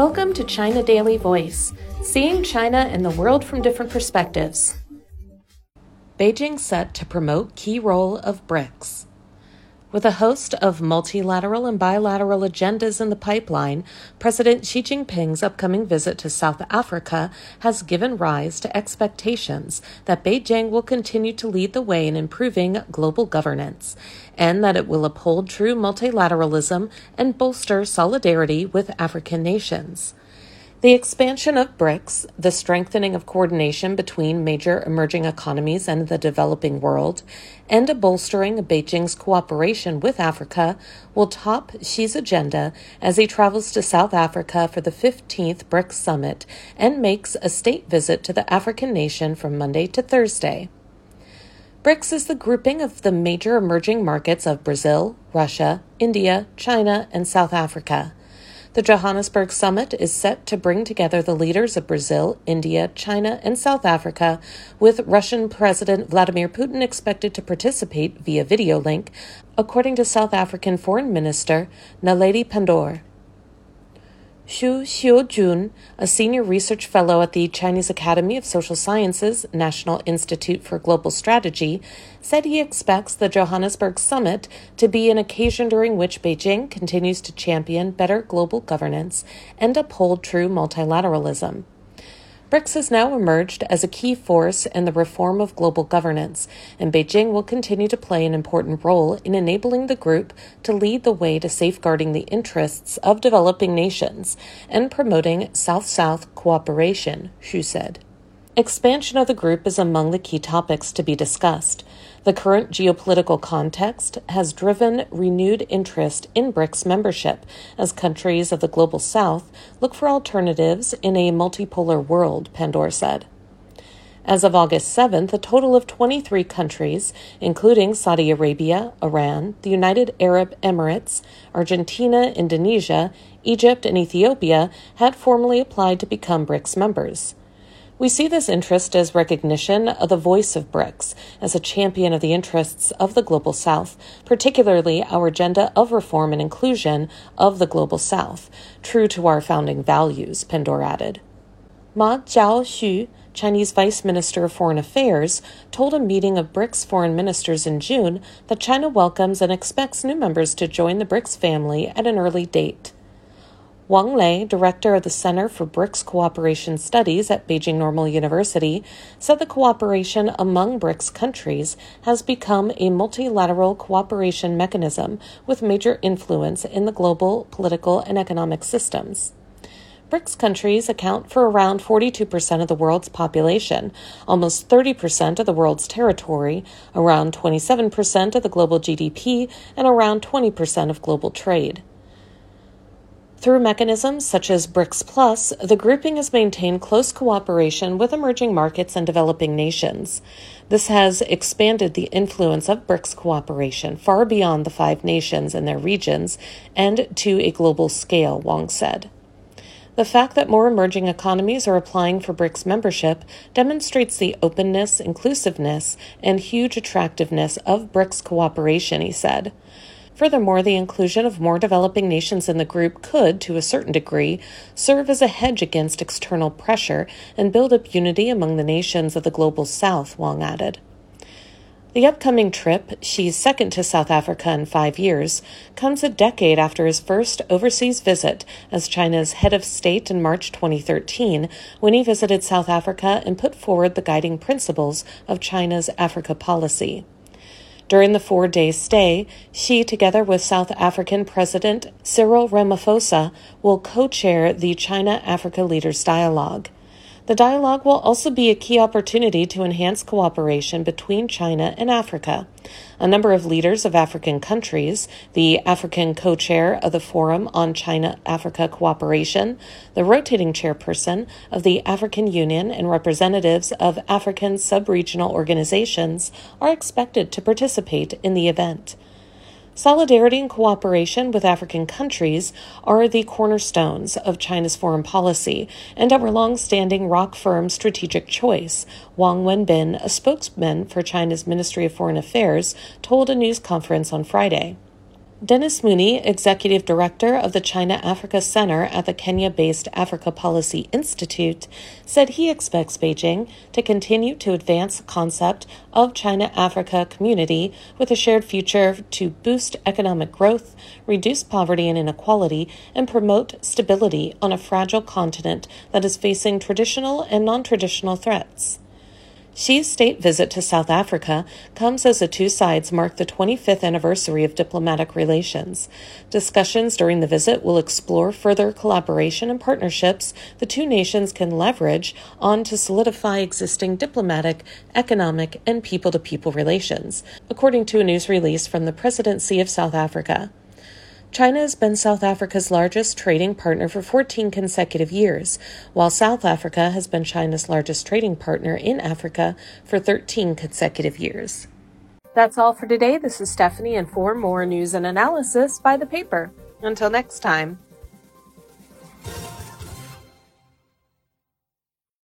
Welcome to China Daily Voice, seeing China and the world from different perspectives. Beijing set to promote key role of BRICS. With a host of multilateral and bilateral agendas in the pipeline, President Xi Jinping's upcoming visit to South Africa has given rise to expectations that Beijing will continue to lead the way in improving global governance, and that it will uphold true multilateralism and bolster solidarity with African nations. The expansion of BRICS, the strengthening of coordination between major emerging economies and the developing world, and a bolstering of Beijing's cooperation with Africa will top Xi's agenda as he travels to South Africa for the 15th BRICS summit and makes a state visit to the African nation from Monday to Thursday. BRICS is the grouping of the major emerging markets of Brazil, Russia, India, China, and South Africa. The Johannesburg summit is set to bring together the leaders of Brazil, India, China, and South Africa, with Russian President Vladimir Putin expected to participate via video link, according to South African Foreign Minister Naledi Pandor. Xu Xiujun, a senior research fellow at the Chinese Academy of Social Sciences National Institute for Global Strategy, said he expects the Johannesburg summit to be an occasion during which Beijing continues to champion better global governance and uphold true multilateralism. BRICS has now emerged as a key force in the reform of global governance, and Beijing will continue to play an important role in enabling the group to lead the way to safeguarding the interests of developing nations and promoting South South cooperation, Xu said. Expansion of the group is among the key topics to be discussed. The current geopolitical context has driven renewed interest in BRICS membership as countries of the global south look for alternatives in a multipolar world, Pandor said. As of August 7th, a total of 23 countries, including Saudi Arabia, Iran, the United Arab Emirates, Argentina, Indonesia, Egypt, and Ethiopia, had formally applied to become BRICS members. We see this interest as recognition of the voice of BRICS as a champion of the interests of the Global South, particularly our agenda of reform and inclusion of the Global South, true to our founding values, Pandor added. Ma Zhaoxu, Chinese Vice Minister of Foreign Affairs, told a meeting of BRICS foreign ministers in June that China welcomes and expects new members to join the BRICS family at an early date. Wang Lei, director of the Center for BRICS Cooperation Studies at Beijing Normal University, said the cooperation among BRICS countries has become a multilateral cooperation mechanism with major influence in the global political and economic systems. BRICS countries account for around 42% of the world's population, almost 30% of the world's territory, around 27% of the global GDP, and around 20% of global trade. Through mechanisms such as BRICS Plus, the grouping has maintained close cooperation with emerging markets and developing nations. This has expanded the influence of BRICS cooperation far beyond the five nations and their regions and to a global scale, Wang said. The fact that more emerging economies are applying for BRICS membership demonstrates the openness, inclusiveness, and huge attractiveness of BRICS cooperation, he said. Furthermore, the inclusion of more developing nations in the group could, to a certain degree, serve as a hedge against external pressure and build up unity among the nations of the global south, Wang added. The upcoming trip, Xi's second to South Africa in five years, comes a decade after his first overseas visit as China's head of state in March 2013, when he visited South Africa and put forward the guiding principles of China's Africa policy. During the four day stay, Xi, together with South African President Cyril Ramaphosa, will co chair the China Africa Leaders Dialogue. The dialogue will also be a key opportunity to enhance cooperation between China and Africa. A number of leaders of African countries, the African co chair of the Forum on China Africa Cooperation, the rotating chairperson of the African Union, and representatives of African sub regional organizations are expected to participate in the event. Solidarity and cooperation with African countries are the cornerstones of China's foreign policy and our long-standing rock firm strategic choice, Wang Wenbin, a spokesman for China's Ministry of Foreign Affairs, told a news conference on Friday. Denis Munene, Executive Director of the China Africa Center at the Kenya based Africa Policy Institute, said he expects Beijing to continue to advance the concept of China Africa community with a shared future to boost economic growth, reduce poverty and inequality, and promote stability on a fragile continent that is facing traditional and non traditional threats. Xi's state visit to South Africa comes as the two sides mark the 25th anniversary of diplomatic relations. Discussions during the visit will explore further collaboration and partnerships the two nations can leverage on to solidify existing diplomatic, economic, and people to people relations, according to a news release from the Presidency of South Africa. China has been South Africa's largest trading partner for 14 consecutive years, while South Africa has been China's largest trading partner in Africa for 13 consecutive years. That's all for today. This is Stephanie, and for more news and analysis, buy the paper. Until next time.